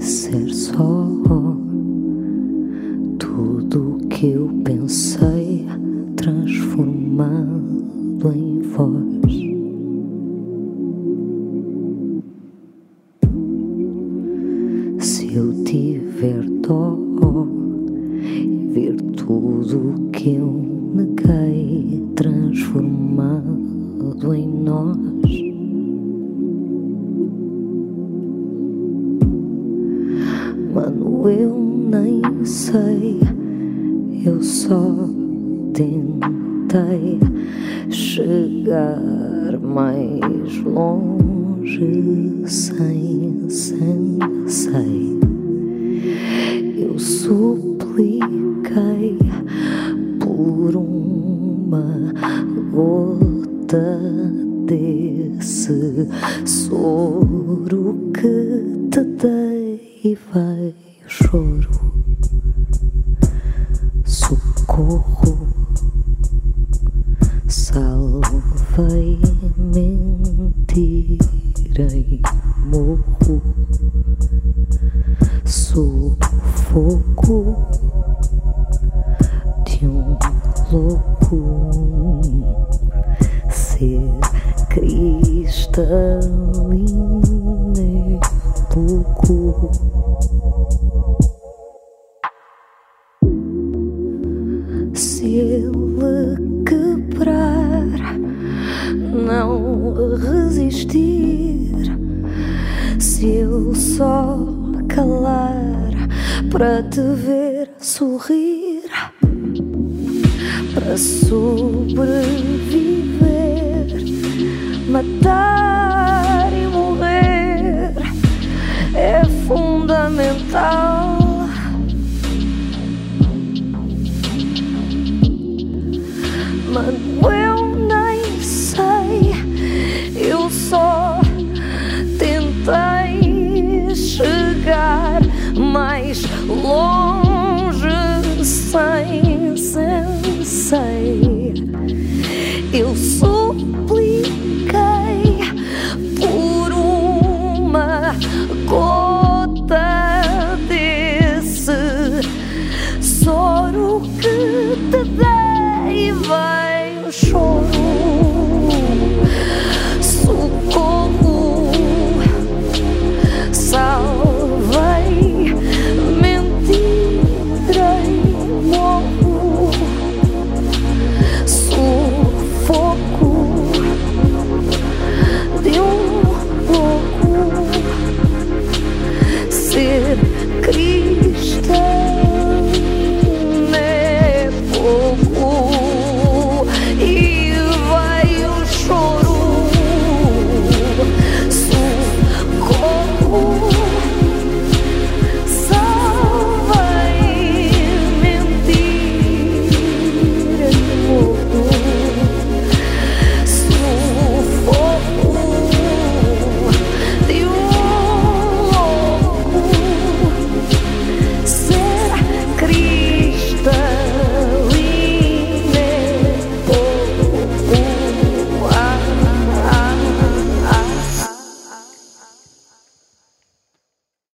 disser só tudo o que eu pensei, transformado em voz. Se eu tiver dó e ver tudo o que eu neguei, transformado em nós. Eu nem sei, eu só tentei chegar mais longe sem sensei. Eu supliquei por uma gota desse soro que te dei e veio choro, socorro, salvei, mentirei, morro, sufoco de um louco ser cristalino é pouco. Se ele quebrar, não resistir. Se eu só calar para te ver sorrir, para sobreviver, matar e morrer é fundamental Mas eu nem sei, eu só tentei chegar mais longe sem sensei. did.